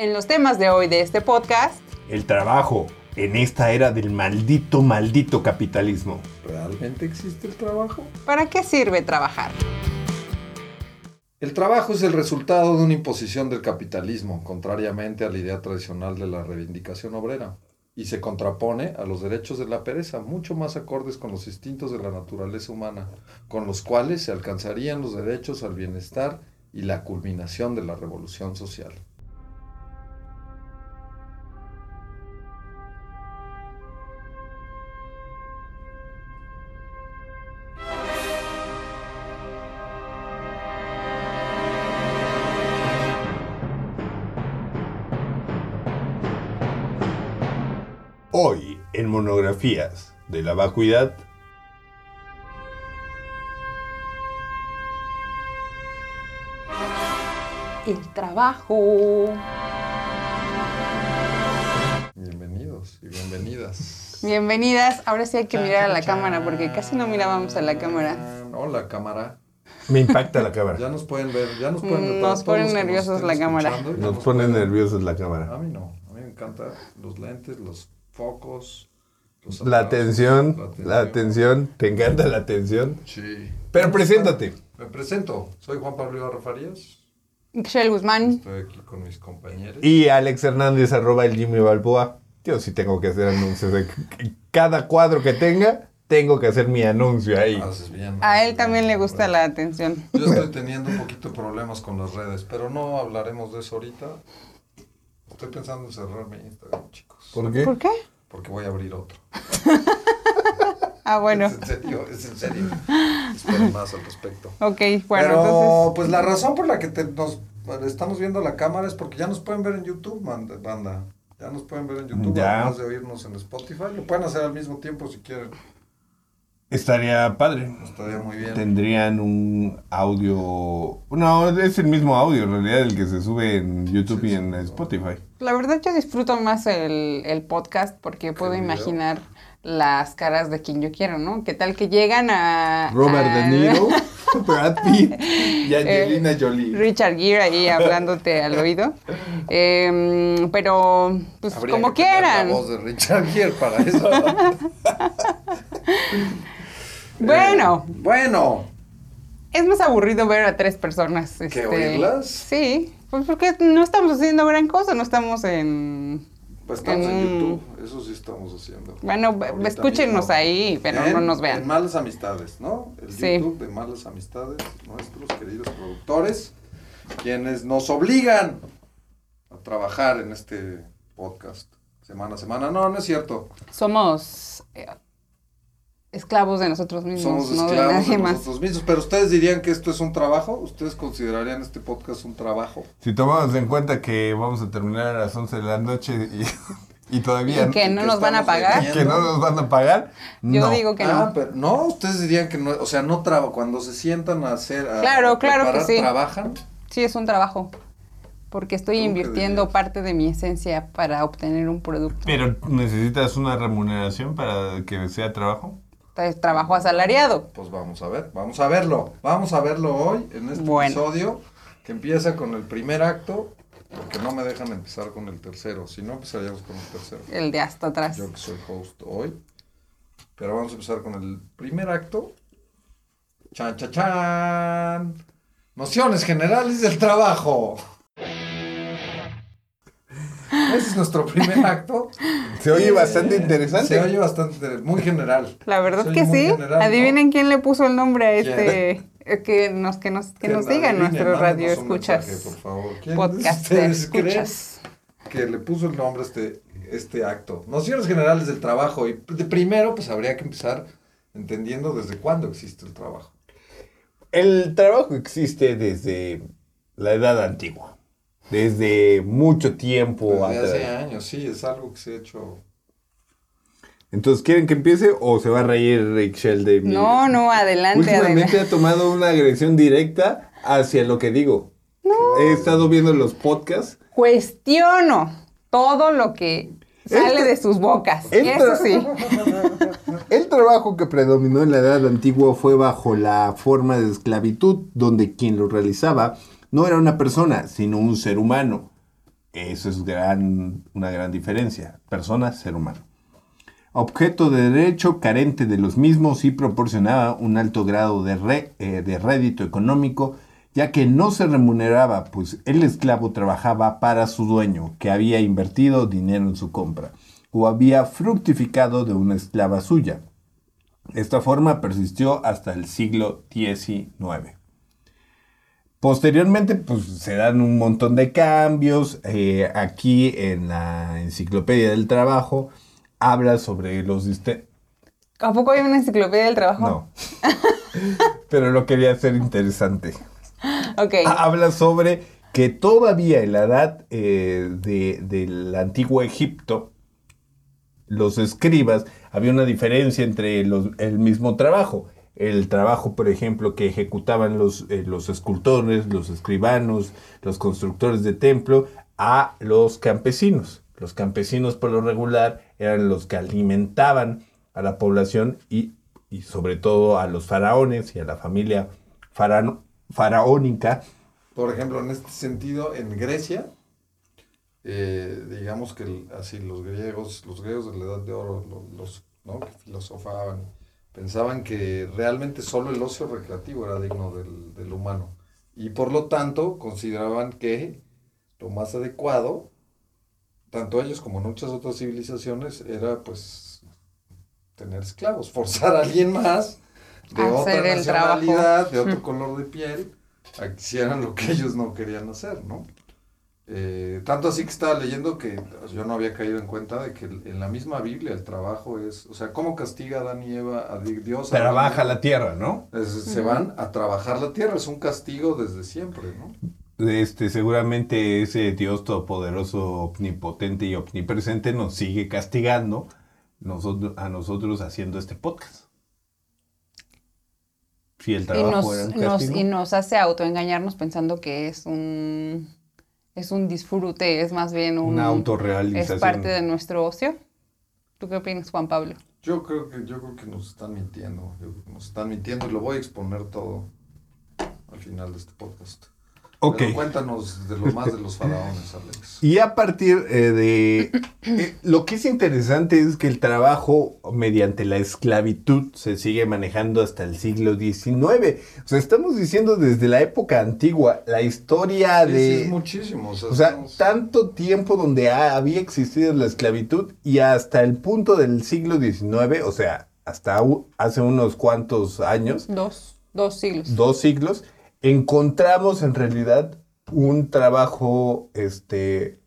En los temas de hoy de este podcast, El trabajo en esta era del maldito, maldito capitalismo. ¿Realmente existe el trabajo? ¿para qué sirve trabajar? El trabajo es el resultado de una imposición del capitalismo, contrariamente a la idea tradicional de la reivindicación obrera, y se contrapone a los derechos de la pereza, mucho más acordes con los instintos de la naturaleza humana, con los cuales se alcanzarían los derechos al bienestar y la culminación de la revolución social. Monografías de la vacuidad, El trabajo. Bienvenidos y bienvenidas. Bienvenidas. Ahora sí hay que mirar a la cámara porque casi no mirábamos a la cámara. Hola cámara. me impacta la cámara. Ya nos pueden ver, ya nos pueden ver. Mm, nos ponen nos nerviosos la cámara. ya Nos pone nerviosos la A cámara. mí no, a mí me encantan los lentes, los focos, los La atención, la atención, te encanta la atención. Sí. Pero preséntate. Me presento, soy Juan Pablo Ibarra Farías, Michelle Guzmán. estoy aquí con mis compañeros. Y Alex Hernández, arroba el Jimmy Balboa. Yo sí tengo que hacer anuncios. de cada cuadro que tenga, tengo que hacer mi anuncio ahí. Haces bien. A él también bien, le gusta bueno. la atención. Yo estoy teniendo un poquito de problemas con las redes, pero no hablaremos de eso ahorita. Estoy pensando en cerrar mi Instagram, chicos. ¿Por qué? ¿Por qué? Porque voy a abrir otro. Ah, bueno. Es en serio, es en serio. Esperen más al respecto. Ok, bueno, Pero, entonces. pues la razón por la que te- nos estamos viendo la cámara es porque ya nos pueden ver en YouTube, man- banda. Ya nos pueden ver en YouTube, Ya. además de oírnos en Spotify. Lo pueden hacer al mismo tiempo si quieren. Estaría padre. Estaría muy bien. Tendrían un audio. No, es el mismo audio en realidad el que se sube en YouTube Sí, y en. Spotify. La verdad yo disfruto más el, el podcast porque puedo video? imaginar las caras de quien yo quiero, ¿no? ¿Qué tal que llegan a... Robert a- De Niro, Brad Pitt y Angelina Jolie. Richard Gere ahí hablándote al oído. Em, pero, pues Habría como que tener quieran. La voz de Richard Gere para eso. Bueno, bueno, es más aburrido ver a tres personas. ¿Que este, oírlas? Sí, pues porque no estamos haciendo gran cosa, no estamos en... pues estamos en. YouTube. Eso sí estamos haciendo. Bueno, Ahorita escúchenos mismo. ahí, pero En- no nos En vean. Malas Amistades, ¿no? El Sí. YouTube de Malas Amistades, nuestros queridos productores, quienes nos obligan a trabajar en este podcast semana a semana. No, no es cierto. Somos eh, esclavos de nosotros mismos, Somos no de nadie de más. nosotros mismos. Pero ustedes dirían que esto es un trabajo. ¿Ustedes considerarían este podcast un trabajo? Si tomamos en cuenta que vamos a terminar a las 11 de la noche y, y todavía Y que no que nos van a pagar. deteniendo. que no nos van a pagar, Yo no. digo que ah, no. pero no, ustedes dirían que no, o sea, no trabajan, cuando se sientan a hacer, a, Claro, a claro que preparar, sí. trabajan. Sí, es un trabajo. Porque estoy ¿Tú qué invirtiendo parte de mi esencia para obtener un producto. Pero necesitas una remuneración para que sea trabajo. Entonces, trabajo asalariado. Pues vamos a ver, vamos a verlo, vamos a verlo hoy en este Bueno. episodio que empieza con el primer acto, porque no me dejan empezar con el tercero, si no empezaríamos con el tercero. El de hasta atrás. Yo que soy host hoy, pero vamos a empezar con el primer acto. Chan, chan, chan. Nociones generales del trabajo. Ese es nuestro primer acto. Se oye Eh, bastante interesante. Se oye bastante, muy general. La verdad Se que sí. general, ¿no? Adivinen quién le puso el nombre a este. eh, Que nos, que nos, que nos digan mándenos radio mensaje, escuchas. por favor. ¿Quién de Podcast ustedes creen escuchas. que le puso el nombre a este, este acto? Nociones generales del trabajo. Y de primero, pues habría que empezar entendiendo desde cuándo existe el trabajo. El trabajo existe desde la edad antigua. Desde mucho tiempo Desde atrás. hace años, sí, es algo que se ha hecho. Entonces, ¿quieren que empiece o se va a reír Rachel de mí? No, no, adelante, Últimamente adelante. ha tomado una agresión directa hacia lo que digo. He estado viendo los podcasts. Cuestiono todo lo que sale Este- de sus bocas. Eso sí. El trabajo que predominó en la edad antigua fue bajo la forma de esclavitud, donde quien lo realizaba no era una persona, sino un ser humano. Eso es gran, una gran diferencia. Persona, ser humano. Objeto de derecho carente de los mismos y proporcionaba un alto grado de, re- eh, de rédito económico, ya que no se remuneraba, pues el esclavo trabajaba para su dueño, que había invertido dinero en su compra, o había fructificado de una esclava suya. Esta forma persistió hasta el siglo XIX. Posteriormente, pues se dan un montón de cambios. Eh, aquí en la Enciclopedia del Trabajo habla sobre los ¿A poco hay una enciclopedia del trabajo? No. Pero lo quería hacer interesante. Ok. Habla sobre que todavía en la edad eh, de- del antiguo Egipto, los escribas, había una diferencia entre los- el mismo trabajo. El trabajo, por ejemplo, que ejecutaban los, eh, los escultores, los escribanos, los constructores de templo, a los campesinos. Los campesinos, por lo regular, eran los que alimentaban a la población y, y sobre todo a los faraones y a la familia faraónica. Por ejemplo, en este sentido, en Grecia, eh, digamos que así los griegos, los griegos de la Edad de Oro, lo- los, ¿no? que filosofaban, pensaban que realmente solo el ocio recreativo era digno del, del humano. Y por lo tanto, consideraban que lo más adecuado, tanto ellos como muchas otras civilizaciones, era pues tener esclavos, forzar a alguien más de Hacer otra nacionalidad, de otro color de piel, a que hicieran lo que ellos no querían hacer, ¿no? Eh, tanto así que estaba leyendo que yo no había caído en cuenta de que en la misma Biblia el trabajo es, o sea, ¿cómo castiga Adán y Eva a Di- Dios? a y Trabaja la tierra, ¿no? Es- se van a trabajar la tierra, es un castigo desde siempre, ¿no? Este, seguramente ese Dios todopoderoso, omnipotente y omnipresente nos sigue castigando nosotros, a nosotros haciendo este podcast. Si el y, trabajo nos, era un nos- y nos hace autoengañarnos pensando que es un es un disfrute, es más bien un Una autorrealización. es parte de nuestro ocio. ¿Tú qué opinas, Juan Pablo? Yo creo que, yo creo que nos están mintiendo, yo creo que nos están mintiendo y lo voy a exponer todo al final de este podcast. Ok. Pero cuéntanos de lo más de los faraones, Alex. Y a partir eh, de... eh, lo que es interesante es que el trabajo mediante la esclavitud se sigue manejando hasta el siglo XIX. O sea, estamos diciendo desde la época antigua, la historia Sí, de... sí, es muchísimo. O sea, O sea, estamos- tanto tiempo donde ha- había existido la esclavitud y hasta el punto del siglo XIX, o sea, hasta u- hace unos cuantos años, Dos, dos siglos. dos siglos, encontramos en realidad un trabajo este,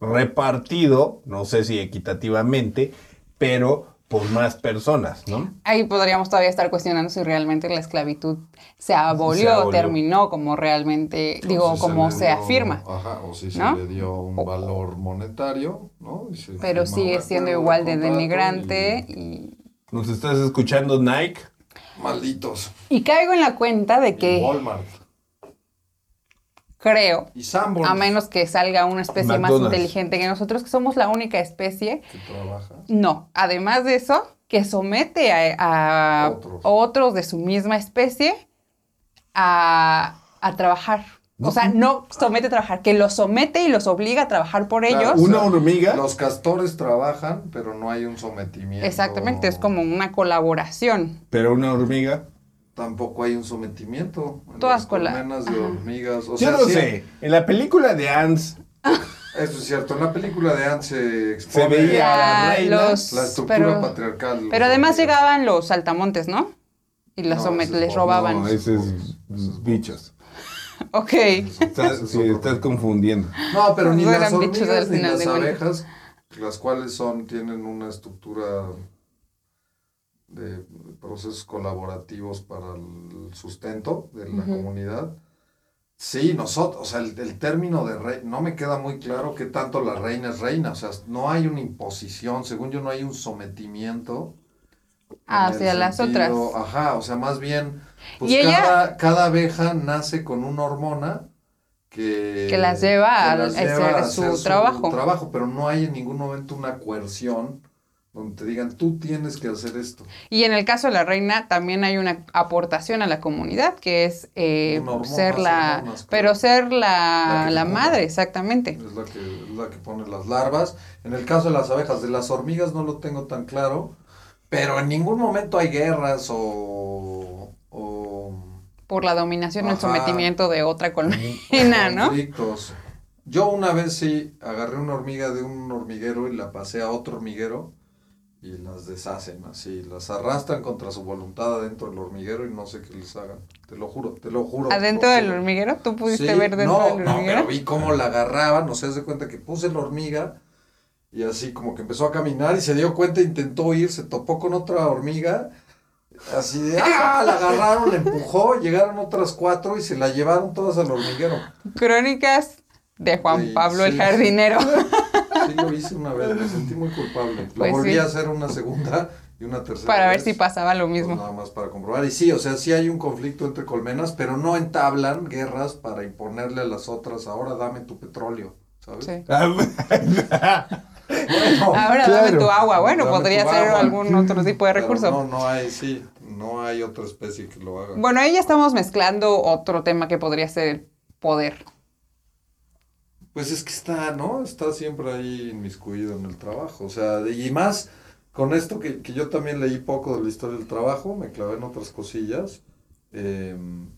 repartido, no sé si equitativamente, pero por más personas, ¿no? Ahí podríamos todavía estar cuestionando si realmente la esclavitud se abolió, abolió. terminó como realmente, o digo, si como se dio- afirma. Ajá, o si ¿no? se le dio un valor monetario, ¿no? Pero sigue siendo igual de denigrante y... ¿Nos estás escuchando, Nike? Y- Malditos. Y caigo en la cuenta de Y que Walmart. creo, Y Sanborns. a menos que salga una especie más inteligente que nosotros, que somos la única especie, Que trabaja. no. Además de eso, que somete a, a Otros. otros de su misma especie a, a trabajar. O sea, no somete a trabajar, que los somete y los obliga a trabajar por Claro, ellos. Una hormiga. Los castores trabajan, pero no hay un sometimiento. Exactamente, es como una colaboración. Pero una hormiga. Tampoco hay un sometimiento. En Todas las cola- colmenas de Ajá. hormigas. O Yo sea, no sí, sé. En la película de Ants Eso es cierto. En la película de Anne se expone Se veía- la reina, los- la estructura pero, patriarcal. pero además hormigas. llegaban los saltamontes, ¿no? Y los No, somet- ese es les robaban. No, ese es bichos. Ok. Estás, sí, estás confundiendo. No, pero ni las hormigas al ni las abejas, las cuales son, tienen una estructura de procesos colaborativos para el sustento de la comunidad. Sí, nosotros, o sea, el, el término de rey, no me queda muy claro qué tanto la reina es reina, o sea, no hay una imposición, según yo no hay un sometimiento. Hacia el las sentido- otras. Ajá, o sea, más bien, pues Y ella- cada, cada abeja nace con una hormona que, Que las lleva a las hacer lleva a su trabajo. trabajo, pero no hay en ningún momento una coerción donde te digan, tú tienes que hacer esto. Y en el caso de la reina también hay una aportación a la comunidad, que es eh, ser la, hormonas, pero ser La la, madre, exactamente. Es la que, es la que pone las larvas. En el caso de las abejas, de las hormigas no lo tengo tan claro, pero en ningún momento hay guerras o... o Por la dominación o el sometimiento de otra colmena, ¿no? conflictos. Yo una vez sí agarré una hormiga de un hormiguero y la pasé a otro hormiguero y las deshacen así, las arrastran contra su voluntad adentro del hormiguero y no sé qué les hagan. Te lo juro, te lo juro. Adentro del hormiguero, ¿tú pudiste Sí, ver dentro no, del no, hormiguero? pero vi cómo la agarraban, no sé, haz de cuenta que puse la hormiga y así como que empezó a caminar y se dio cuenta, intentó ir, se topó con otra hormiga, así de, ¡ah! La agarraron, la empujó, llegaron otras cuatro y se la llevaron todas al hormiguero. Crónicas de Juan Sí, Pablo el jardinero. Sí lo hice una vez, me sentí muy culpable. Lo Pues volví sí. a hacer una segunda y una tercera para ver vez, si pasaba lo pues mismo. nada más para comprobar. Y sí, o sea, sí hay un conflicto entre colmenas, pero no entablan guerras para imponerle a las otras, ahora dame tu petróleo, ¿sabes? Sí. Bueno, Ahora dame tu agua. Bueno, Dame podría ser agua. algún otro tipo de pero recurso. No, no hay, sí, no hay otra especie que lo haga. Bueno, ahí ya estamos mezclando otro tema que podría ser el poder. Pues es que está, ¿no? Está siempre ahí inmiscuido en el trabajo. O sea, y más con esto que, que yo también leí poco de la historia del trabajo, me clavé en otras cosillas. eh,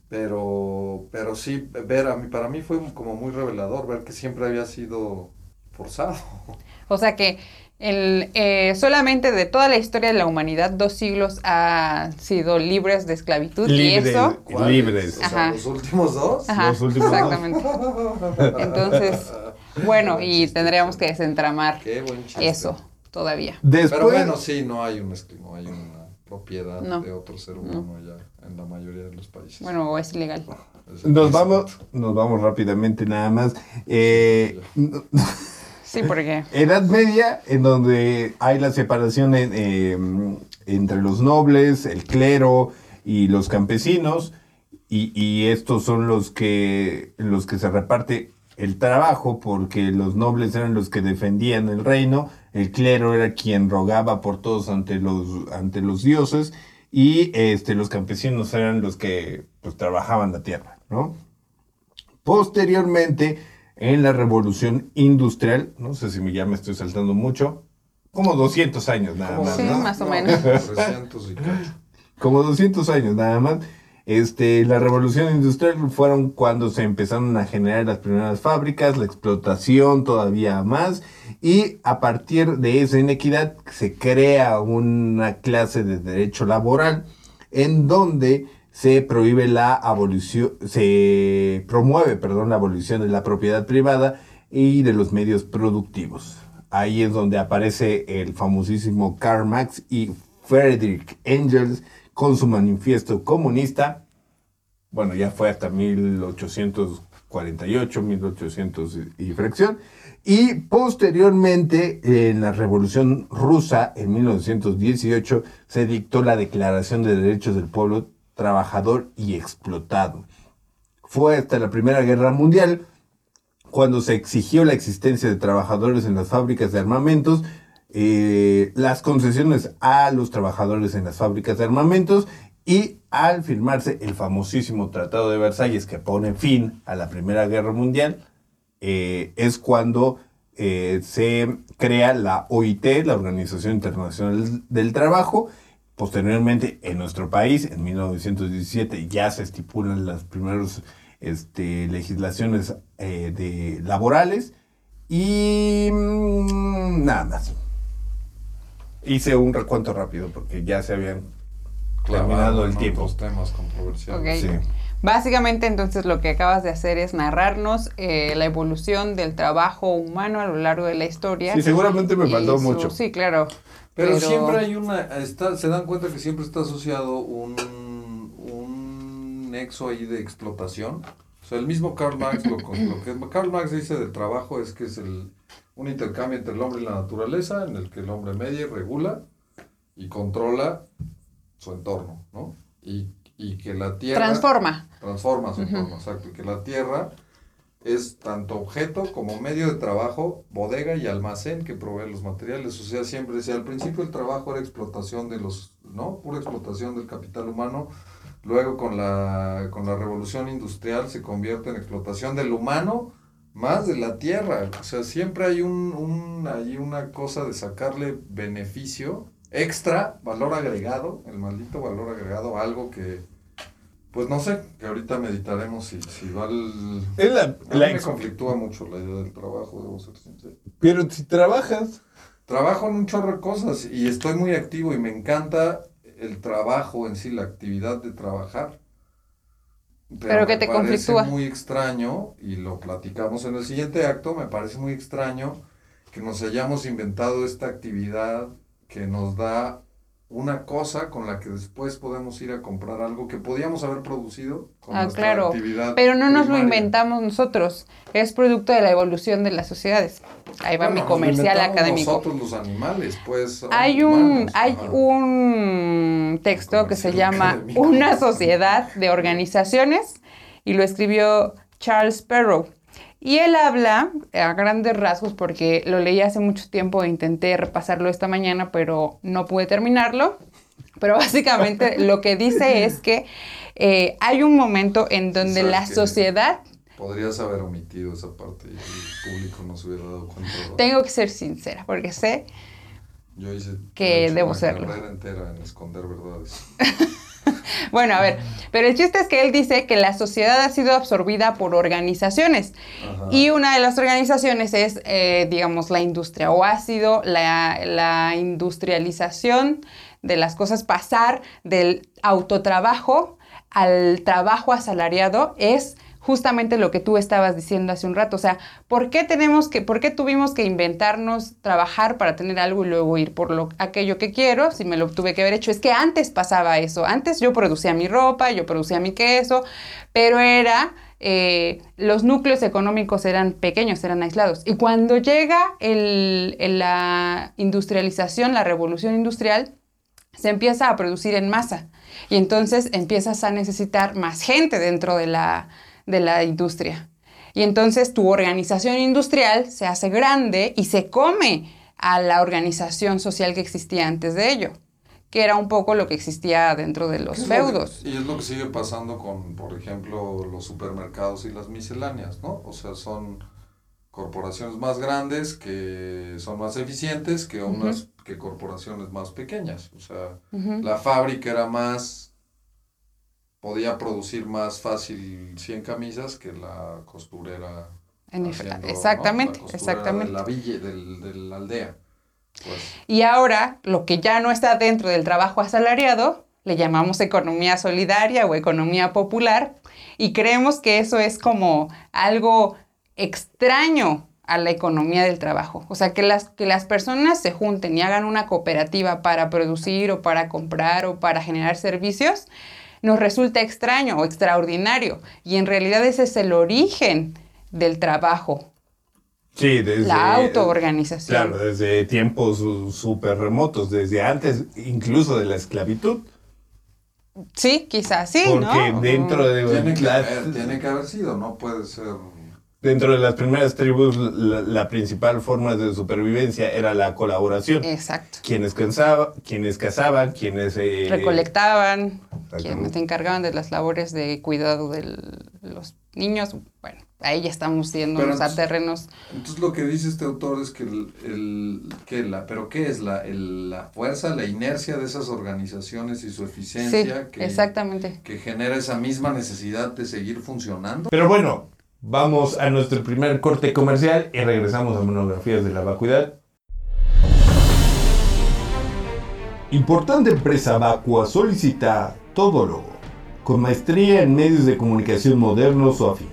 pero, pero sí, ver a mí, para mí fue como muy revelador ver que siempre había sido forzado. O sea que el, eh, solamente de toda la historia de la humanidad, dos siglos han sido libres de esclavitud. Y eso. Libres. O sea, los últimos dos. Ajá, Los últimos dos. exactamente. Entonces, bueno, y tendríamos que desentramar Qué buen chiste. eso todavía. Después, Pero bueno, sí, no hay un no hay una propiedad No. de otro ser humano ya en la mayoría de los países. Bueno, o es ilegal. Es- nos vamos, nos vamos rápidamente nada más. Eh, Sí, porque Edad Media, en donde hay la separación eh, entre los nobles, el clero y los campesinos, y, y estos son los que, los que se reparte el trabajo, porque los nobles eran los que defendían el reino, el clero era quien rogaba por todos ante los, ante los dioses, y este, los campesinos eran los que pues, trabajaban la tierra, ¿no? Posteriormente, en la revolución industrial, no sé si me- ya me estoy saltando mucho, como 200 años nada más, Sí, ¿no? más o No, menos. 300 y cacho. Como 200 años nada más. Este, la revolución industrial fueron cuando se empezaron a generar las primeras fábricas, la explotación todavía más, y a partir de esa inequidad se crea una clase de derecho laboral en donde se prohíbe la abolición, se promueve, perdón, la abolición de la propiedad privada y de los medios productivos. Ahí es donde aparece el famosísimo Karl Marx y Friedrich Engels con su manifiesto comunista. Bueno, ya fue hasta 1848, 1800 y fracción. Y posteriormente, en la Revolución Rusa, en 1918, se dictó la Declaración de Derechos del Pueblo Trabajador y Explotado. Fue hasta la Primera Guerra Mundial cuando se exigió la existencia de trabajadores en las fábricas de armamentos, eh, las concesiones a los trabajadores en las fábricas de armamentos y al firmarse el famosísimo Tratado de Versalles que pone fin a la Primera Guerra Mundial, eh, es cuando eh, se crea la OIT, la Organización Internacional del Trabajo. Posteriormente, en nuestro país, en 1917, ya se estipulan las primeras este, legislaciones eh, de laborales y mm, nada más. Hice un recuento rápido porque ya se habían terminado el tiempo. temas controversiales. Sí. Básicamente, entonces, lo que acabas de hacer es narrarnos eh, la evolución del trabajo humano a lo largo de la historia. Sí, seguramente me faltó su- mucho. Sí, claro. Pero, siempre hay una, está, se dan cuenta que siempre está asociado un, un nexo ahí de explotación. O sea, el mismo Karl Marx, lo, con- lo que Karl Marx dice del trabajo es que es el, un intercambio entre el hombre y la naturaleza, en el que el hombre media y regula y controla su entorno, ¿no? Y, y que la tierra... Transforma. Transforma su entorno, exacto. Y que la tierra es tanto objeto como medio de trabajo, bodega y almacén que provee los materiales. O sea, siempre, si al principio el trabajo era explotación de los, ¿no? Pura explotación del capital humano, luego con la, con la revolución industrial se convierte en explotación del humano más de la tierra. O sea, siempre hay un, un hay una cosa de sacarle beneficio extra, valor agregado, el maldito valor agregado, algo que, pues no sé, que ahorita meditaremos si, si va el... Es la- A mí me conflictúa mucho la idea del trabajo, debo ser sincero. Pero si trabajas, Trabajo en un chorro de cosas y estoy muy activo y me encanta el trabajo en sí, la actividad de trabajar. Pero que me te parece conflictúa. muy extraño, y lo platicamos en el siguiente acto, me parece muy extraño que nos hayamos inventado esta actividad que nos da una cosa con la que después podemos ir a comprar algo que podíamos haber producido con Ah, nuestra claro. actividad Pero no nos lo inventamos nosotros. Es producto de la evolución de las sociedades. Ahí va Bueno, mi nos comercial inventamos académico. Nosotros los animales, pues. Hay un, hay un texto que se llama académico. Una sociedad de organizaciones y lo escribió Charles Perrow. Y él habla a grandes rasgos porque lo leí hace mucho tiempo e intenté repasarlo esta mañana, pero no pude terminarlo. Pero básicamente lo que dice es que eh, hay un momento en donde ¿Sabes la sociedad, Podrías haber omitido esa parte y el público no se hubiera dado cuenta. ¿verdad? tengo que ser sincera, porque sé Yo hice que debo una serlo. carrera entera en esconder verdades. Bueno, a ver, pero el chiste es que él dice que la sociedad ha sido absorbida por organizaciones Ajá. y una de las organizaciones es, eh, digamos, la industria o ha sido la, la industrialización de las cosas, pasar del autotrabajo al trabajo asalariado es justamente lo que tú estabas diciendo hace un rato. O sea, ¿por qué tenemos que, por qué tuvimos que inventarnos trabajar para tener algo y luego ir por lo, aquello que quiero? Si me lo tuve que haber hecho. Es que antes pasaba eso. Antes yo producía mi ropa, yo producía mi queso, pero era... eh, los núcleos económicos eran pequeños, eran aislados. Y cuando llega el- la industrialización, la revolución industrial, se empieza a producir en masa y entonces empiezas a necesitar más gente dentro de la, de la industria. Y entonces tu organización industrial se hace grande y se come a la organización social que existía antes de ello, que era un poco lo que existía dentro de los ¿Qué es lo que- feudos. y es lo que sigue pasando con, por ejemplo, los supermercados y las misceláneas, ¿no? O sea, son corporaciones más grandes que son más eficientes que unas que corporaciones más pequeñas. O sea, la fábrica era más podía producir más fácil 100 camisas que la costurera En haciendo, ¿no? exactamente, La costurera exactamente. de la villa del, de la aldea pues Y ahora, lo que ya no está dentro del trabajo asalariado, le llamamos economía solidaria o economía popular, y creemos que eso es como algo extraño a la economía del trabajo. O sea, que las, que las personas se junten y hagan una cooperativa para producir o para comprar o para generar servicios, nos resulta extraño o extraordinario. Y en realidad ese es el origen del trabajo, sí, desde... la autoorganización. Claro, desde tiempos súper remotos, desde antes incluso de la esclavitud. Sí, quizás sí, porque ¿no? dentro de tiene que, las- haber, tiene que haber sido no puede ser dentro de las primeras tribus la, la principal forma de supervivencia era la colaboración. Exacto. Quienes cansaba, quienes cazaban, quienes eh, Recolectaban, quienes se encargaban de las labores de cuidado de los niños. Bueno, ahí ya estamos yéndonos a entonces- terrenos. Entonces lo que dice este autor es que el, el- que la, pero qué es la, el- la fuerza, la inercia de esas organizaciones y su Sí, eficiencia que, exactamente. que genera esa misma necesidad de seguir funcionando. Pero bueno, vamos a nuestro primer corte comercial y regresamos a monografías de la vacuidad. Importante empresa vacua solicita todólogo, con maestría en medios de comunicación modernos o afín,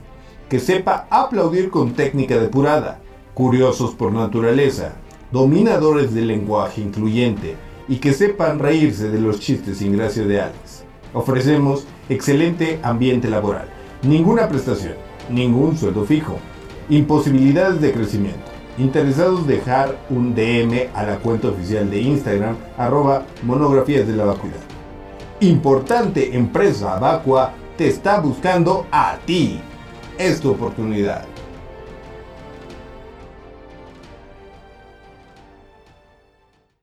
que sepa aplaudir con técnica depurada, curiosos por naturaleza, dominadores del lenguaje incluyente y que sepan reírse de los chistes sin gracia de Alex. Ofrecemos excelente ambiente laboral, ninguna prestación, ningún sueldo fijo, imposibilidades de crecimiento. Interesados dejar un DM a la cuenta oficial de Instagram arroba monografías de la vacuidad. Importante empresa vacua te está buscando a ti. Es tu oportunidad.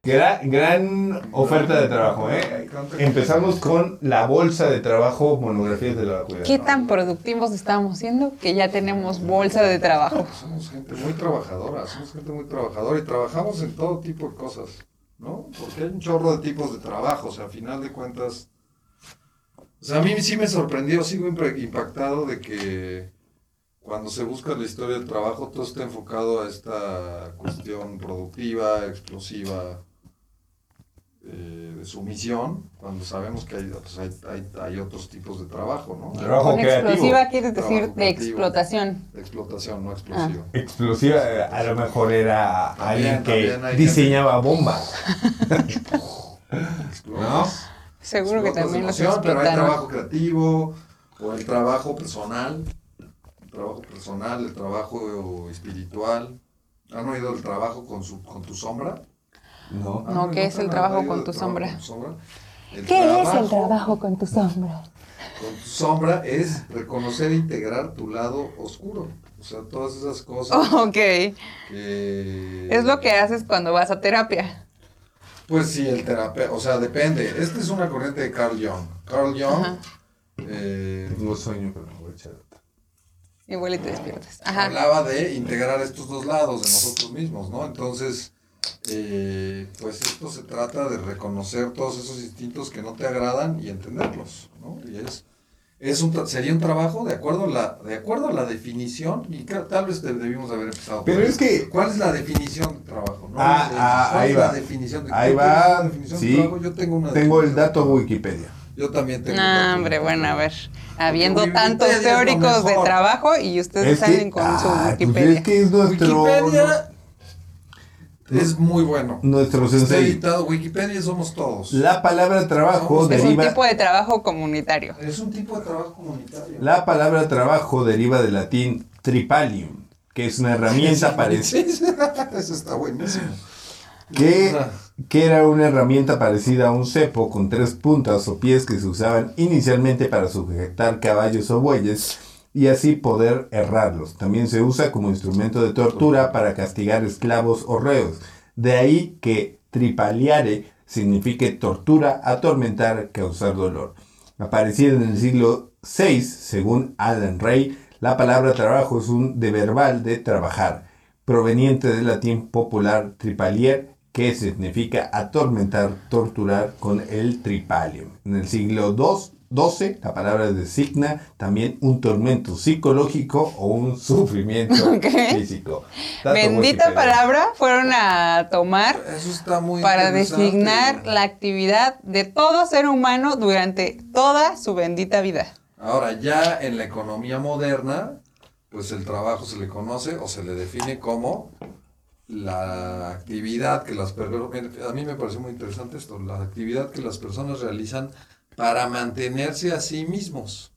Gran, gran oferta de trabajo, ¿eh? Empezamos con la bolsa de trabajo, monografías de la vacuidad. ¿Qué tan productivos estamos siendo que ya tenemos bolsa de trabajo? Somos gente muy trabajadora, somos gente muy trabajadora y trabajamos en todo tipo de cosas, ¿no? Porque hay un chorro de tipos de trabajo, o sea, a final de cuentas... O sea, a mí sí me sorprendió, sigo impactado de que cuando se busca la historia del trabajo, todo está enfocado a esta cuestión productiva, explosiva, eh, de sumisión, cuando sabemos que hay, pues, hay, hay- hay otros tipos de trabajo, ¿no? Trabajo Con creativo. explosiva quieres decir Trabajo de explotación. De explotación, no explosiva. Explosiva, eh, a lo mejor era También, alguien que diseñaba bombas. Explotas. Seguro que también los emoción, pero hay trabajo creativo o el trabajo personal, el trabajo personal, el trabajo espiritual. ¿Han oído el trabajo con su con tu sombra? No. ¿Han No, oído- ¿qué es el trabajo con tu sombra? ¿Qué es el trabajo con tu sombra? Con tu sombra es reconocer e integrar tu lado oscuro. O sea, todas esas cosas Ok. que... Es lo que haces cuando vas a terapia. Pues sí, el terapeuta, o sea, depende. Esta es una corriente de Carl Jung. Carl Jung eh, Tengo sueño, pero me voy a echar. Igual y te despiertas. Ajá. hablaba de integrar estos dos lados de nosotros mismos, ¿no? Entonces, eh, pues esto se trata de reconocer todos esos instintos que no te agradan y entenderlos, ¿no? Y es, es un, sería un trabajo de acuerdo a la, de acuerdo a la definición, y tal vez debimos haber empezado. Pero por es que- ¿Cuál es la definición de trabajo? no? Ah, ah, ¿cuál ahí es va. la definición de Ahí ¿tú va, de sí. trabajo? Yo tengo una Tengo el dato Wikipedia. Yo también tengo No, dato. hombre, bueno, a ver. Habiendo tantos teóricos de trabajo y ustedes salen con su ah, pues Wikipedia. es que es nuestro, Wikipedia es muy bueno. nuestro Está editado, Wikipedia somos todos. La palabra trabajo Es Es un tipo de trabajo comunitario. Es un tipo de trabajo comunitario. la palabra trabajo deriva del latín tripalium, que es una herramienta parecida sí, Eso está buenísimo. que, que era una herramienta parecida a un cepo con tres puntas o pies que se usaban inicialmente para sujetar caballos o bueyes y así poder errarlos. También se usa como instrumento de tortura para castigar esclavos o reos. De ahí que tripaliare signifique tortura, atormentar, causar dolor. Aparecida en el siglo VI, según Alan Ray, la palabra trabajo es un de verbal de trabajar, proveniente del latín popular tripalier, que significa atormentar, torturar con el tripalium. En el siglo II, XII, la palabra designa también un tormento psicológico o un sufrimiento físico. Dato Bendita palabra fueron a tomar Eso está muy para designar la actividad de todo ser humano durante toda su bendita vida. Ahora, ya en la economía moderna, pues el trabajo se le conoce o se le define como la actividad que las personas, a mí me parece muy interesante esto, la actividad que las personas realizan para mantenerse a sí mismos,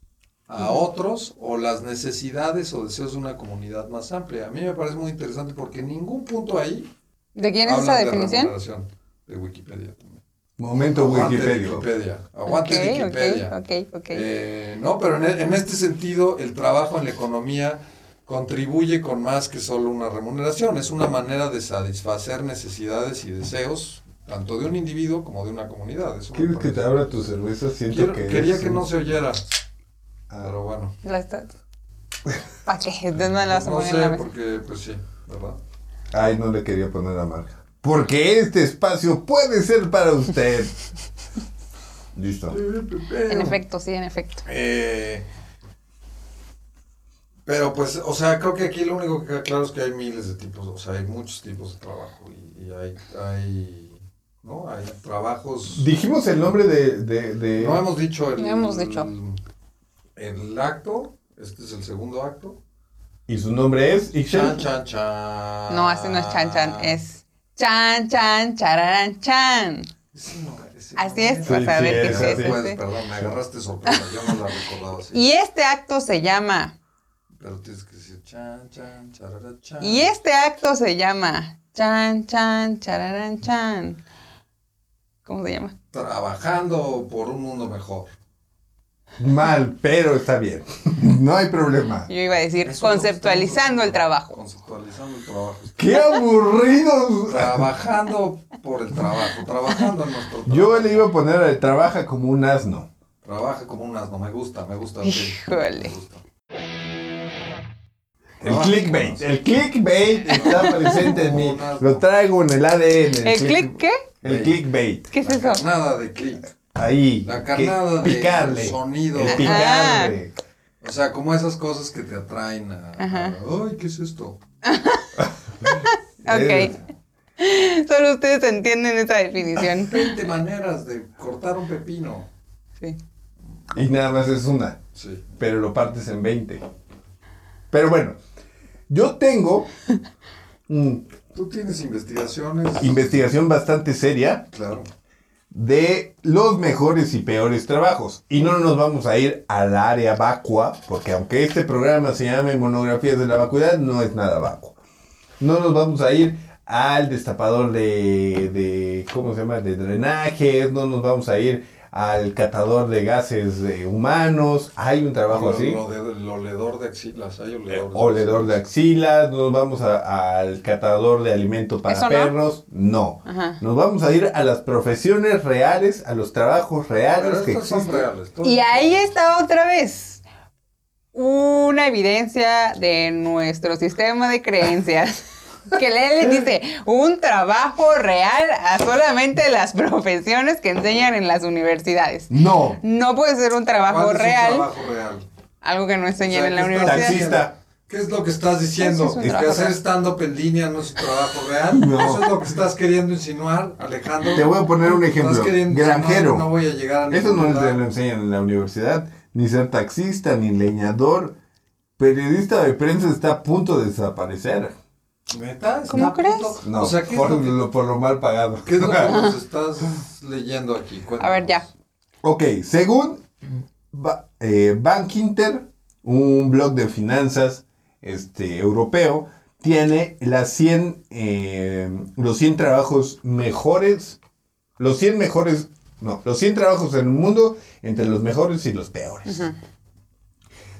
a otros o las necesidades o deseos de una comunidad más amplia. A mí me parece muy interesante porque en ningún punto ahí ¿De quién es esa de definición? de Wikipedia. también. Momento Aguante Wikipedia. Wikipedia. Aguante Ok, Wikipedia. ok, ok, ok. Eh, no, pero en, e- en este sentido, el trabajo en la economía contribuye con más que solo una remuneración. Es una manera de satisfacer necesidades y deseos, tanto de un individuo como de una comunidad. Eso ¿Quieres que te abra tu cerveza? Siento Quiero- que quería es que un- no se oyera, Ah. pero bueno. La está- ¿Para qué? No la vas a No poner en la sé, mesa. porque pues sí, ¿verdad? Ay, no le quería poner la marca. Porque este espacio puede ser para usted. Listo. En efecto, sí, en efecto. Eh, pero pues, o sea, creo que aquí lo único que queda claro es que hay miles de tipos, o sea, hay muchos tipos de trabajo y, y hay, hay, ¿no? Hay trabajos... Dijimos el nombre de... de, de- No hemos dicho el, No hemos dicho. el acto, este es el segundo acto. Y su nombre es Chan, Ixchel. chan, chan. No, así no es chan chan, es chan chan chararán chan. No, Así no es, vas a sí, ver qué es. Pues, perdón, me agarraste sorpresa, yo no la recordaba así. Y este acto se llama, Pero tienes que decir chan, chan, charara, chan. y este acto se llama chan chan chararán chan. ¿Cómo se llama? Trabajando por un mundo mejor. Mal, pero está bien. No hay problema. Yo iba a decir Eso conceptualizando el trabajo. Conceptualizando el trabajo. ¡Qué aburridos! Trabajando por el trabajo, trabajando en nuestro trabajo. Yo le iba a poner el trabaja como un asno. Trabaja como un asno, me gusta, me gusta. Híjole. me gusta. El clickbait. El clickbait está presente en mí. Lo traigo en el ADN. ¿El click qué? El clickbait. ¿Qué es La eso? carnada de click. Ahí. La que- carnada de picarle. sonido. El picarle. O sea, como esas cosas que te atraen a... Ajá. a- Ay, ¿qué es esto? Ok. Solo ustedes entienden esa definición. 20 maneras de cortar un pepino. Sí. Y nada más es una. Sí. Pero lo partes en 20. Pero bueno. Yo tengo Tú tienes investigaciones. investigación bastante seria Claro. de los mejores y peores trabajos. Y no nos vamos a ir al área vacua, porque aunque este programa se llame Monografías de la Vacuidad, no es nada vacuo. No nos vamos a ir al destapador de, de ¿cómo se llama?, de drenajes, no nos vamos a ir al catador de gases eh, humanos. Hay un trabajo Lo- así. lo de- el oledor de axilas. Hay Eh, oledor de Oledor de axilas. nos vamos a- al catador de alimento para perros, no. Ajá. Nos vamos a ir a las profesiones reales, a los trabajos reales Pero que existen. reales. Y ahí está otra vez una evidencia de nuestro sistema de creencias. Que le dice un trabajo real a solamente las profesiones que enseñan en las universidades. No, No puede ser un trabajo ¿Cuál es un real, trabajo real? algo que no enseñan O sea, en la ¿qué estás universidad. taxista. ¿Qué es lo que estás diciendo? Es ¿Que hacer stand-up en línea no es un trabajo real? No. ¿Eso es lo que estás queriendo insinuar, Alejandro? Te voy a poner un ¿Estás ejemplo. Granjero. que No voy a llegar a Eso no lugar? te lo enseñan en la universidad, ni ser taxista, ni leñador. Periodista de prensa está a punto de desaparecer. ¿Neta? ¿Está ¿Cómo crees? No, O sea, ¿qué es, por, lo que, lo, por lo mal pagado. qué es lo que nos estás leyendo aquí? A ver, ya. Ok, según Ba- eh, Bankinter, un blog de finanzas este, europeo, tiene las 100, eh, los 100 trabajos mejores, los 100 mejores, no, los 100 trabajos en el mundo entre los mejores y los peores.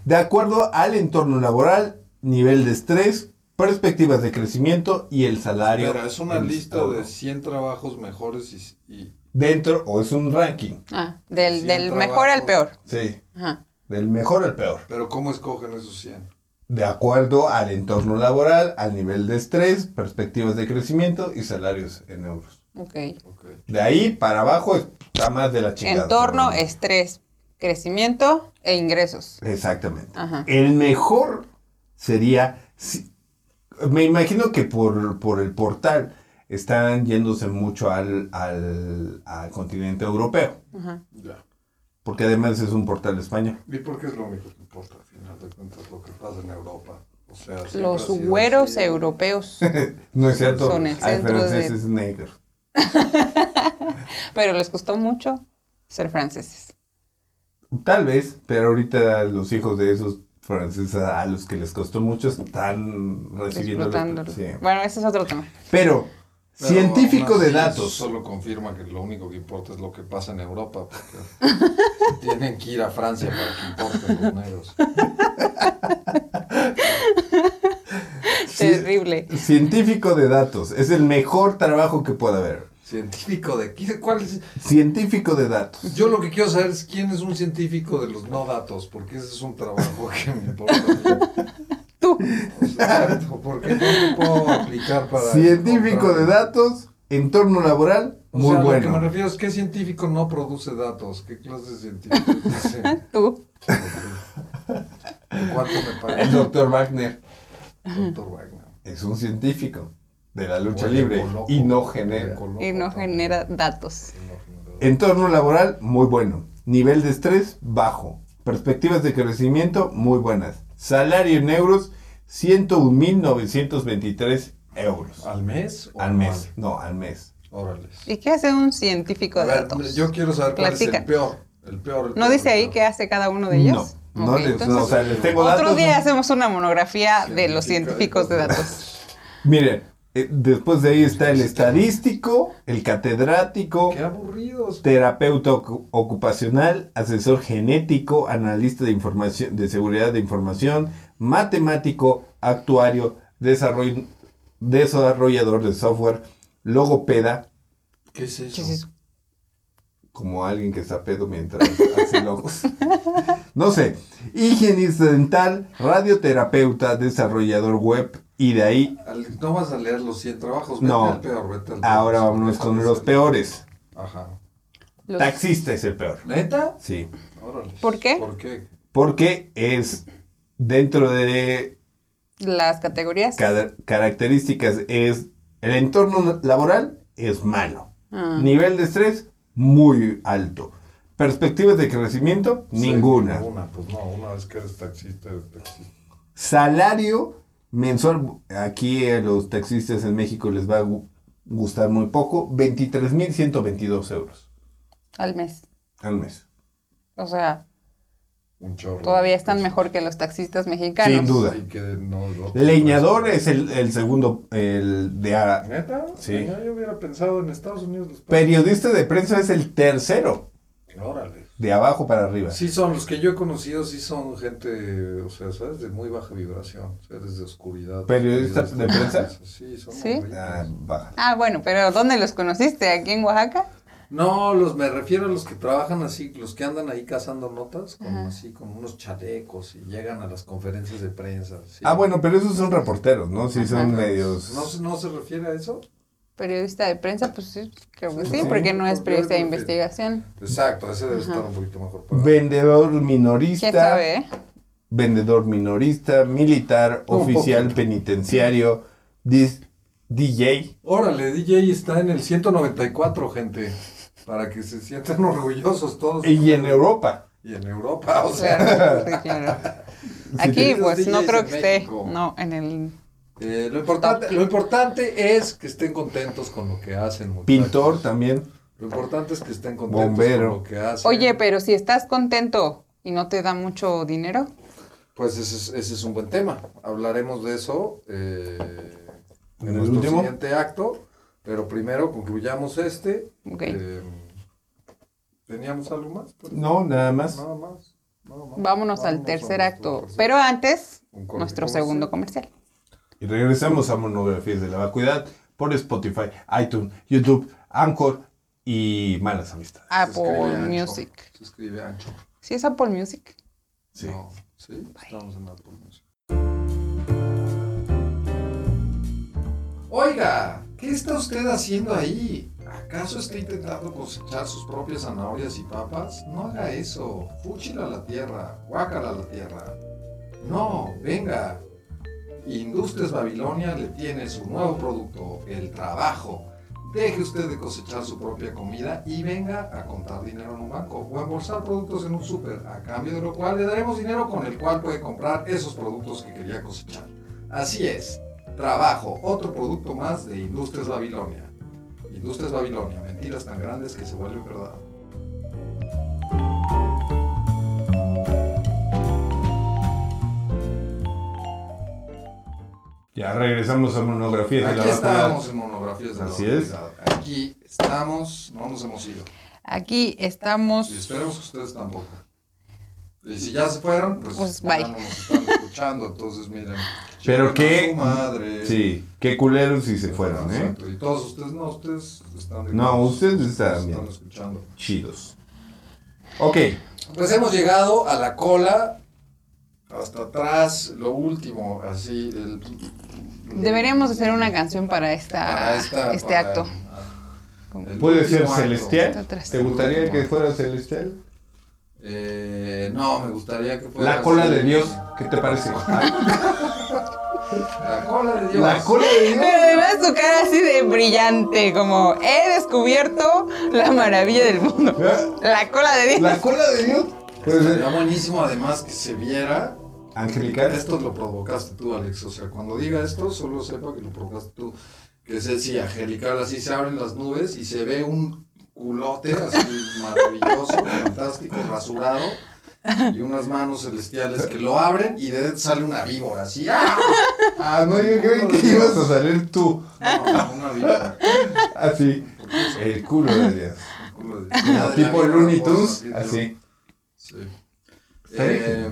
De acuerdo al entorno laboral, nivel de estrés, perspectivas de crecimiento y el salario. Espera, es una lista de 100 trabajos mejores y... y- Dentro, o es un ranking. Ah, del, del mejor al peor. Sí, Ajá. del mejor al peor. Pero ¿cómo escogen esos 100? de acuerdo al entorno laboral, al nivel de estrés, perspectivas de crecimiento y salarios en euros. Ok. Ok. De ahí para abajo está más de la chingada. Entorno, pero- estrés, crecimiento e ingresos. Exactamente. Ajá. El mejor sería, me imagino que por, por el portal están yéndose mucho al, al, al continente europeo, Ajá. Ya. porque además es un portal español. ¿Y por qué es lo único que importa al final de cuentas lo que pasa en Europa? O sea, siempre Los güeros así. europeos. No es cierto, Son el hay centro de- franceses negros. Pero les costó mucho ser franceses. Tal vez, pero ahorita los hijos de esos franceses a los que les costó mucho están recibiendo... sí. Bueno, ese es otro tema. Pero, Pero científico de datos. Solo confirma que lo único que importa es lo que pasa en Europa, porque tienen que ir a Francia para que importen los negros. Terrible. Científico de datos. Es el mejor trabajo que pueda haber. ¿Científico de qué? ¿Cuál es? Científico de datos. Yo lo que quiero saber es quién es un científico de los no datos, porque ese es un trabajo que me importa. Tú. O sea, porque no me puedo aplicar para... Científico de datos, entorno laboral, O muy sea, lo que me bueno. refiero es que científico no produce datos. ¿Qué clase de científico ese? Tú. ¿De ¿Cuánto me paga El doctor Wagner doctor Wagner? es un científico de la lucha libre y no genera. Y no genera datos. No Entorno laboral, muy bueno. Nivel de estrés, bajo. Perspectivas de crecimiento, muy buenas. Salario en euros, 101.923 euros. ¿Al mes? o Al mes. No, al mes. Órale. ¿Y qué hace un científico de ver, datos? yo quiero saber cuál es el peor. El peor. el ¿No peor, dice ahí qué hace cada uno de ellos? No, no, Ok, les, entonces, no, o sea, les tengo Otro datos. día hacemos una monografía de los científicos de de datos. Miren, Eh, después de ahí está el estadístico, el catedrático, Qué aburridos. terapeuta ocu- ocupacional, asesor genético, analista de información, de seguridad de información, matemático, actuario, desarroll- desarrollador de software, logopeda, ¿Qué es eso? ¿Qué es eso? como alguien que está pedo mientras hace logos. No sé, higienista dental, radioterapeuta, desarrollador web y de ahí No vas a leer los 100 trabajos. Vete No. al peor, vete al peor. ahora vámonos con los peores. Ajá. Los- Taxista es el peor. ¿Neta? Sí. Órale. ¿Por qué? ¿Por qué? Porque es dentro de Las categorías. cada- características es el entorno laboral es malo. Ah. Nivel de estrés muy alto. Perspectivas de crecimiento Sí, ninguna. Ninguna, pues no, una vez que eres taxista, eres taxista. Salario mensual, aquí a los taxistas en México les va a gu- gustar muy poco, 23.122 euros Al mes. al mes. O sea, Un chorro. todavía están Pues, mejor que los taxistas mexicanos. Sin duda. sí, que no- no- Leñador es el, el segundo, el de a- ¿Neta? Sí. Yo hubiera pensado en Estados Unidos. periodista de prensa es el tercero, Órale. De abajo para arriba. Sí son, los que yo he conocido sí son gente, o sea, ¿sabes? De muy baja vibración, seres de oscuridad. ¿Periodistas de prensa? Sí, son ¿Sí? Ah, baja. Ah, bueno, pero ¿dónde los conociste? ¿Aquí en Oaxaca? No, los me refiero a los que trabajan así, los que andan ahí cazando notas, Ajá. así, con unos chalecos y llegan a las conferencias de prensa. sí. Ah, bueno, pero esos son reporteros, ¿no? Sí, son Ajá. medios. ¿No, se- ¿No se refiere a eso? Periodista de prensa, pues sí, creo que Sí, sí, sí, porque no es periodista de investigación. Exacto, ese debe Ajá. estar un poquito mejor pagado. Vendedor ¿Quién minorista. sabe, eh? vendedor minorista, militar, Un oficial penitenciario, dis- DJ. Órale, DJ está en el 194, gente, para que se sientan orgullosos todos. Y en Europa. Y en Europa, o sea. Claro, sí, claro. Aquí, pues, no creo que esté. No, en el. Eh, lo, importante, lo importante es que estén contentos con lo que hacen. muchachos. Pintor también. Lo importante es que estén contentos Bombero. con lo que hacen. Oye, pero si estás contento y no te da mucho dinero, Pues ese es, ese es un buen tema. Hablaremos de eso eh, en, ¿En el nuestro último? siguiente acto. Pero primero concluyamos este. Eh, ¿Teníamos algo más? Pues, No, nada más. Nada más. nada más. Vámonos al tercer acto. Pero antes, nuestro comercial. segundo comercial. Y regresamos a Monografías de la Vacuidad por Spotify, iTunes, YouTube, Anchor y Malas Amistades. Escribe Apple. Music. Se escribe ancho. ¿Sí es Apple Music? Sí. No, sí, estamos en Apple Music. Oiga, ¿qué está usted haciendo ahí? ¿Acaso está intentando cosechar sus propias zanahorias y papas? No haga eso. Fúchila a la tierra. Guácala a la tierra. No, venga. Industrias Babilonia le tiene su nuevo producto, el trabajo. Deje usted de cosechar su propia comida y venga a contar dinero en un banco o a embolsar productos en un súper, a cambio de lo cual le daremos dinero con el cual puede comprar esos productos que quería cosechar. Así es, trabajo, otro producto más de Industrias Babilonia. Industrias Babilonia, mentiras tan grandes que se vuelven verdad. Ya regresamos a Monografías de la Aquí estamos en monografías de la Así es. Aquí estamos, no nos hemos ido. Aquí estamos. Y esperemos que ustedes tampoco. Y si ya se fueron, pues, Pues, ya bye. no nos están escuchando, entonces miren. Pero qué- madre. Sí, qué culeros si se fueron, ¿eh? Exacto. Y todos ustedes, no, ustedes están de No, ustedes están bien. escuchando. Chidos. Ok, Pues hemos llegado a la cola, hasta atrás, lo último, así. El, Deberíamos hacer una canción para, esta, para esta- este para- acto. el ¿puede ser acto. celestial? ¿Te gustaría que fuera celestial? Eh, no, me gustaría que fuera. La cola así. de Dios, ¿qué te parece? La cola de Dios. La cola de Dios. Pero además su cara así de brillante, como he descubierto la maravilla del mundo. La cola de Dios. La cola de Dios. Sería ser buenísimo además que se viera. Angelical. Esto lo provocaste tú, Alex. O sea, cuando diga esto, solo sepa que lo provocaste tú. Que es así, angelical, así se abren las nubes y se ve un culote así maravilloso, fantástico, rasurado. y unas manos celestiales que lo abren y de sale una víbora así. ¡ah! Ah, no, yo creí que ibas a salir tú. No, una víbora. Así. El culo de Dios. Culo de- Ya, tipo Looney Tunes, así. Sí. Eh,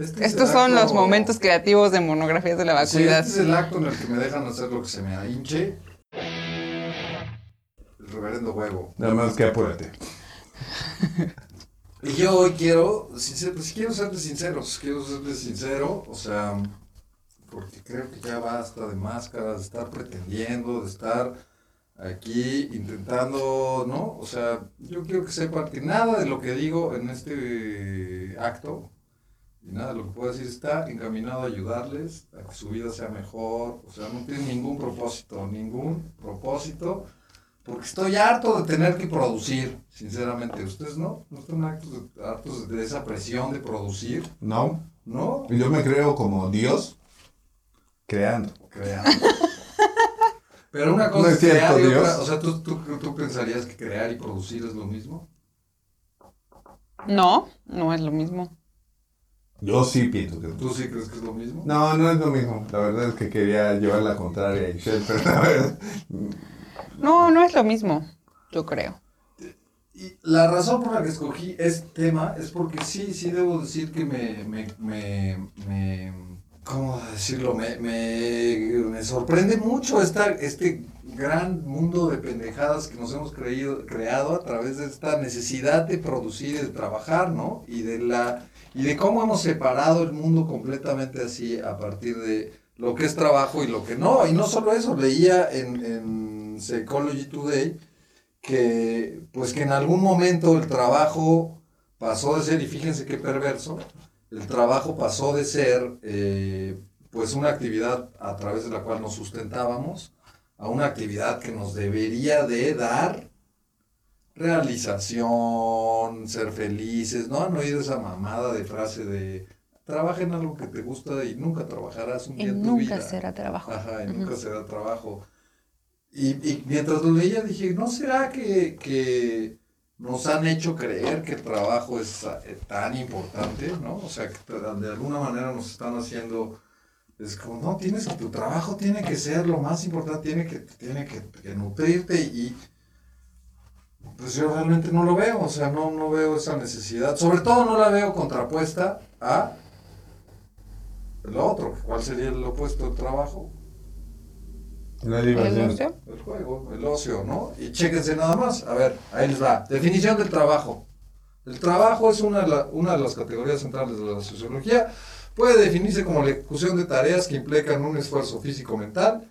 este es Estos son los momentos creativos de monografías de la Sí, vacuidad. este es el acto en el que me dejan hacer lo que se me hinche. El reverendo huevo. Nada más que apúrate. Y yo hoy quiero, sincer- pues quiero serles sinceros, quiero serles sincero, o sea, porque creo que ya basta de máscaras, de estar pretendiendo, de estar aquí intentando, ¿no? O sea, yo quiero que sepan que nada de lo que digo en este acto y nada lo que puedo decir está encaminado a ayudarles a que su vida sea mejor, o sea, no tiene ningún propósito, ningún propósito. Porque estoy harto de tener que producir, sinceramente. ¿Ustedes no? ¿No están hartos de, hartos de esa presión de producir? No. ¿No? Yo me creo como Dios creando. Crear. Pero una No cosa es es crear cierto, otra... Dios. O sea, ¿tú, tú, tú pensarías que crear y producir es lo mismo? No, no es lo mismo. Yo sí pienso que ¿Tú sí crees que es lo mismo? No, no es lo mismo. La verdad es que quería llevar la contraria a Ishel, pero la verdad. No, no es lo mismo, yo creo. Y la razón por la que escogí este tema es porque sí, sí debo decir que me, me, me, me ¿cómo decirlo? Me, me, me sorprende mucho esta, este gran mundo de pendejadas que nos hemos creído, creado a través de esta necesidad de producir y de trabajar, ¿no? Y de la y de cómo hemos separado el mundo completamente así a partir de lo que es trabajo y lo que no. Y no solo eso, leía en, en Psychology Today que pues que en algún momento el trabajo pasó de ser, y fíjense qué perverso, el trabajo pasó de ser eh, pues una actividad a través de la cual nos sustentábamos a una actividad que nos debería de dar realización, ser felices, ¿no? Han oído esa mamada de frase de trabaja en algo que te gusta y nunca trabajarás un Y día en tu nunca vida. será trabajo. Ajá, y nunca será trabajo. Y, y mientras lo leía dije, ¿no será que, que nos han hecho creer que el trabajo es eh, tan importante, ¿no? O sea, que de alguna manera nos están haciendo, es como, no, tienes que, tu trabajo tiene que ser lo más importante, tiene que, tiene que, que nutrirte y pues yo realmente no lo veo, o sea, no, no veo esa necesidad, sobre todo no la veo contrapuesta a lo otro, ¿cuál sería el opuesto del trabajo? La ¿El diversión. El juego, el ocio, ¿no? Y chéquense nada más. A ver, ahí les va. Definición del trabajo. El trabajo es una de, la- una de las categorías centrales de la sociología. Puede definirse como la ejecución de tareas que implican un esfuerzo físico-mental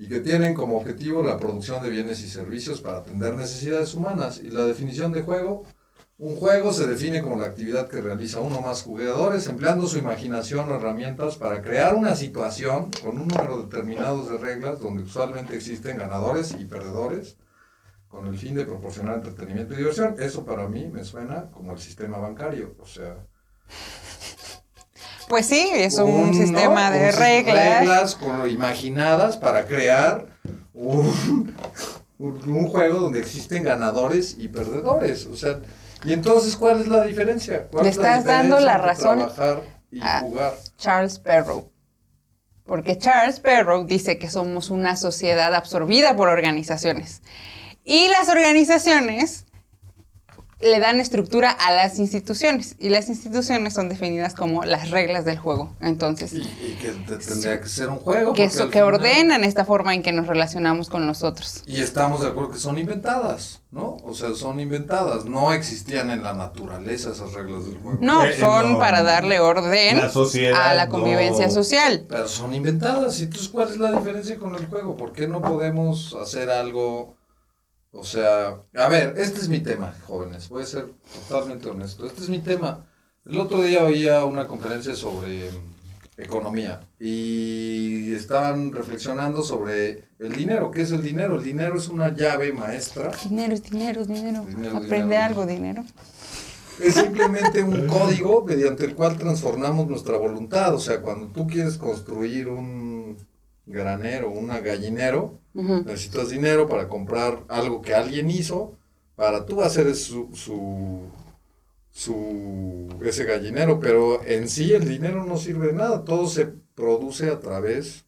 y que tienen como objetivo la producción de bienes y servicios para atender necesidades humanas. Y la definición de juego, un juego se define como la actividad que realiza uno o más jugadores empleando su imaginación o herramientas para crear una situación con un número determinado de reglas donde usualmente existen ganadores y perdedores con el fin de proporcionar entretenimiento y diversión. Eso para mí me suena como el sistema bancario, o sea, Pues sí, es un, un, sistema ¿no? de Un reglas. reglas como imaginadas para crear un, juego donde existen ganadores y perdedores. O sea, y entonces, ¿cuál es la diferencia? ¿Cuál Le es la estás dando la razón Trabajar y a- jugar. Charles Perrow. Porque Charles Perrow dice que somos una sociedad absorbida por organizaciones. Y las organizaciones le dan estructura a las instituciones. Y las instituciones son definidas como las reglas del juego. Entonces, Y, y que te- tendría que ser un juego. que, porque so- al que final- ordenan esta forma en que nos relacionamos con los otros. Y estamos de acuerdo que son inventadas, ¿no? O sea, son inventadas. No existían en la naturaleza esas reglas del juego. No, Eh, son no. para darle orden La sociedad a la convivencia no- social. Pero son inventadas. ¿Y entonces cuál es la diferencia con el juego? ¿Por qué no podemos hacer algo? O sea, a ver, este es mi tema, jóvenes. Voy a ser totalmente honesto. Este es mi tema. El otro día oía una conferencia sobre mm, economía y estaban reflexionando sobre el dinero. ¿Qué es el dinero? El dinero es una llave maestra. Dinero es dinero, es dinero. Dinero, Aprende dinero. algo, dinero. Es simplemente un código mediante el cual transformamos nuestra voluntad. O sea, cuando tú quieres construir un granero, una gallinero, necesitas dinero para comprar algo que alguien hizo, para tú hacer su, su, su ese gallinero, pero en sí el dinero no sirve de nada, todo se produce a través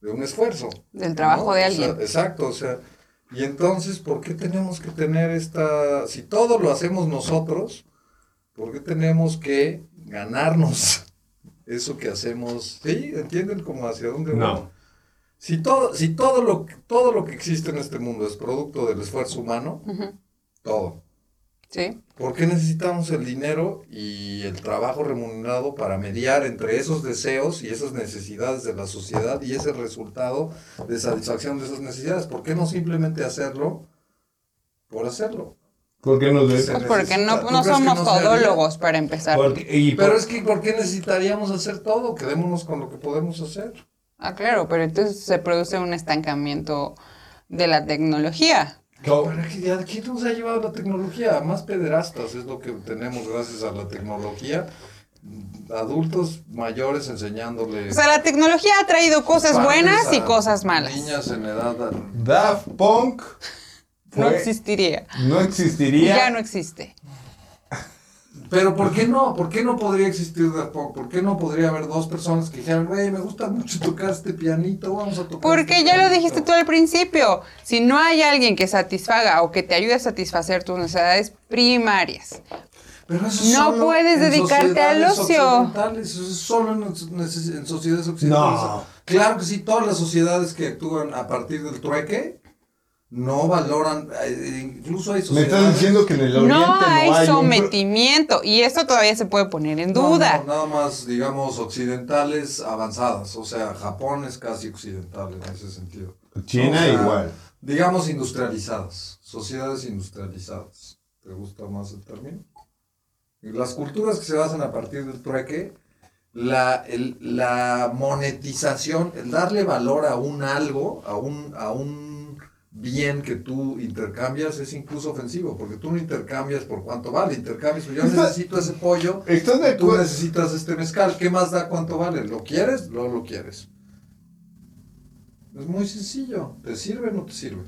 de un esfuerzo. Del trabajo de O sea, alguien. exacto, o sea, y entonces, ¿por qué tenemos que tener esta, si todo lo hacemos nosotros, ¿por qué tenemos que ganarnos eso que hacemos? ¿Sí? ¿Entienden como hacia dónde No. Si todo, si todo lo, todo lo que existe en este mundo es producto del esfuerzo humano, todo. Sí. ¿Por qué necesitamos el dinero y el trabajo remunerado para mediar entre esos deseos y esas necesidades de la sociedad y ese resultado de satisfacción de esas necesidades? ¿Por qué no simplemente hacerlo por hacerlo? ¿Por qué nos? Pues porque no, necesita- ¿tú no crees que somos no todólogos para empezar. Porque- y por- Pero es que ¿por qué necesitaríamos hacer todo? Quedémonos con lo que podemos hacer. Ah, claro, pero entonces se produce un estancamiento de la tecnología. ¿quién nos ha llevado la tecnología? Más pederastas es lo que tenemos gracias a la tecnología. Adultos mayores enseñándole... O sea, la tecnología ha traído cosas buenas y cosas malas. Niñas en edad... Daft Punk No existiría. no existiría. Ya no existe. Pero ¿por qué no? ¿Por qué no podría existir Daft Punk? ¿Por qué no podría haber dos personas que dijeran, güey, me gusta mucho tocar este pianito, vamos a tocar Porque este ya lo pianito"? dijiste tú al principio. Si no hay alguien que satisfaga o que te ayude a satisfacer tus necesidades primarias, Pero eso es No solo puedes dedicarte al ocio. Eso es solo en, en sociedades occidentales. No. Claro que sí, todas las sociedades que actúan a partir del trueque no valoran, eh, incluso hay Me sociedades... estás diciendo que en el oriente no hay sometimiento. Y eso todavía se puede poner en No, duda. no, nada más, digamos, occidentales avanzadas. O sea, Japón es casi occidental en ese sentido. China O sea, igual. Digamos industrializadas, sociedades industrializadas. ¿Te gusta más el término? Las culturas que se basan a partir del trueque, la, el- la monetización, el darle valor a un algo, a un, a un bien que tú intercambias es incluso ofensivo, porque tú no intercambias por cuánto vale, intercambias, yo Está- necesito ese pollo, ¿Estás de tú necesitas este mezcal, ¿qué más da cuánto vale? ¿Lo quieres? No lo quieres. Es muy sencillo, ¿te sirve o no te sirve?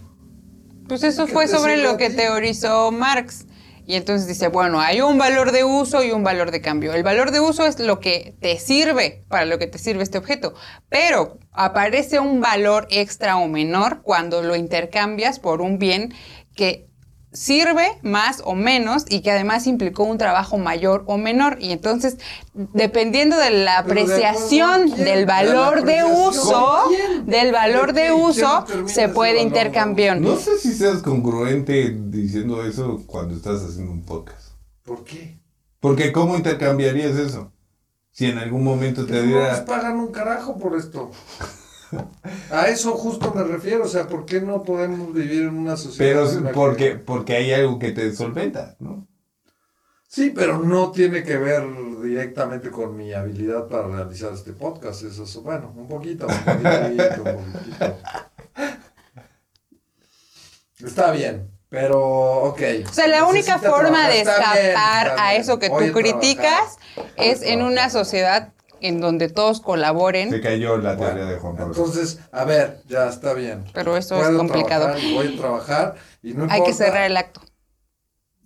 Pues eso ¿Qué fue sobre lo que teorizó Marx. Y entonces dice, bueno, hay un valor de uso y un valor de cambio. El valor de uso es lo que te sirve, para lo que te sirve este objeto. Pero aparece un valor extra o menor cuando lo intercambias por un bien que sirve más o menos y que además implicó un trabajo mayor o menor. Y entonces, dependiendo de la de apreciación del valor de apreciación, uso, del valor ¿De uso, se puede intercambiar. No sé si seas congruente diciendo eso cuando estás haciendo un podcast. ¿Por qué? Porque ¿cómo intercambiarías eso? Si en algún momento te No nos diera... pagan un carajo por esto. A eso justo me refiero, o sea, ¿por qué no podemos vivir en una sociedad? en la Pero que- porque, porque hay algo que te solventa, ¿no? Sí, pero no tiene que ver directamente con mi habilidad para realizar este podcast. Eso es, bueno, un poquito, un poquitito, un poquitito. Está bien, pero ok. O sea, la única forma de trabajar. Está bien, escapar a eso que Voy tú trabajar. criticas es en una sociedad en donde todos Se colaboren, cayó la Bueno, teoría de Juan Pablo. Entonces, a ver, ya está bien. pero eso es complicado. trabajar voy a trabajar y no Hay que cerrar el acto.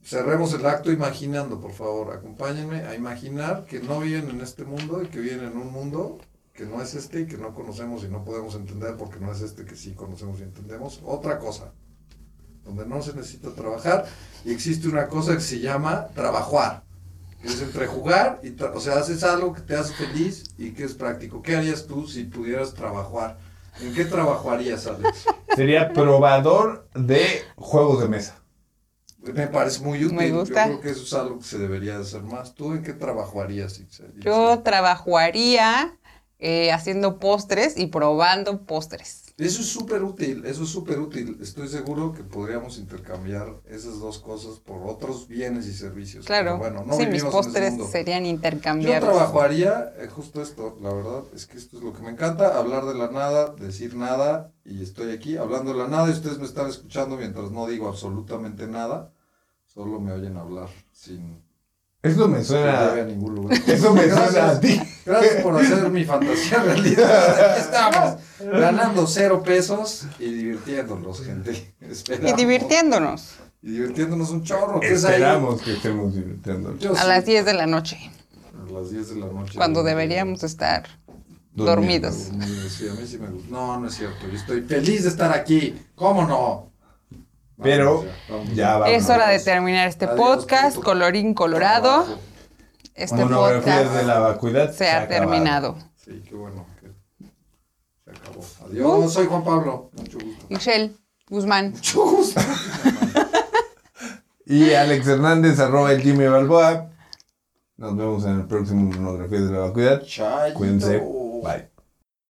Cerremos el acto imaginando, por favor. Acompáñenme a imaginar que no viven en este mundo y que viven en un mundo que no es este y que no conocemos y no podemos entender porque no es este que sí conocemos y entendemos. Otra cosa, donde no se necesita trabajar y existe una cosa que se llama trabajar. Es entre jugar y, o sea, haces algo que te hace feliz y que es práctico. ¿Qué harías tú si pudieras trabajar? ¿En qué trabajarías, Alex? Sería probador de juegos de mesa. Me parece muy útil. Me gusta. Yo creo que eso es algo que se debería de hacer más. ¿Tú en qué trabajarías? Yo trabajaría eh, haciendo postres y probando postres. Eso es súper útil, eso es súper útil. Estoy seguro que podríamos intercambiar esas dos cosas por otros bienes y servicios. Claro, Pero bueno, no sí, mis mundo. serían Yo intercambiables. trabajaría eh, justo esto, la verdad, es que esto es lo que me encanta, hablar de la nada, decir nada, y estoy aquí hablando de la nada y ustedes me están escuchando mientras no digo absolutamente nada, solo me oyen hablar sin Eso me lleve a suena... ningún lugar. Eso me suena a ti. Gracias por hacer mi fantasía realidad. Aquí estamos, ganando cero pesos y divirtiéndonos, gente. Y divirtiéndonos. y divirtiéndonos un chorro. Esperamos que estemos divirtiéndonos. yo A sí, las 10 de la noche, a las 10 de la noche. cuando deberíamos estar dormidos. Dormido, Sí, a mí sí me gusta. No, no es cierto. Yo estoy feliz de estar aquí. ¿Cómo no? Pero ya, va. Es hora de terminar este Adiós, podcast, colorín colorado. Este Monografías podcast de la vacuidad se ha acabado. terminado. Sí, qué bueno. que se acabó. Adiós, soy Juan Pablo. Mucho gusto. Michelle Guzmán. Mucho gusto. Y Alex Hernández, arroba el Jimmy Balboa. Nos vemos en el próximo monografía de la vacuidad. Cuídense. Bye.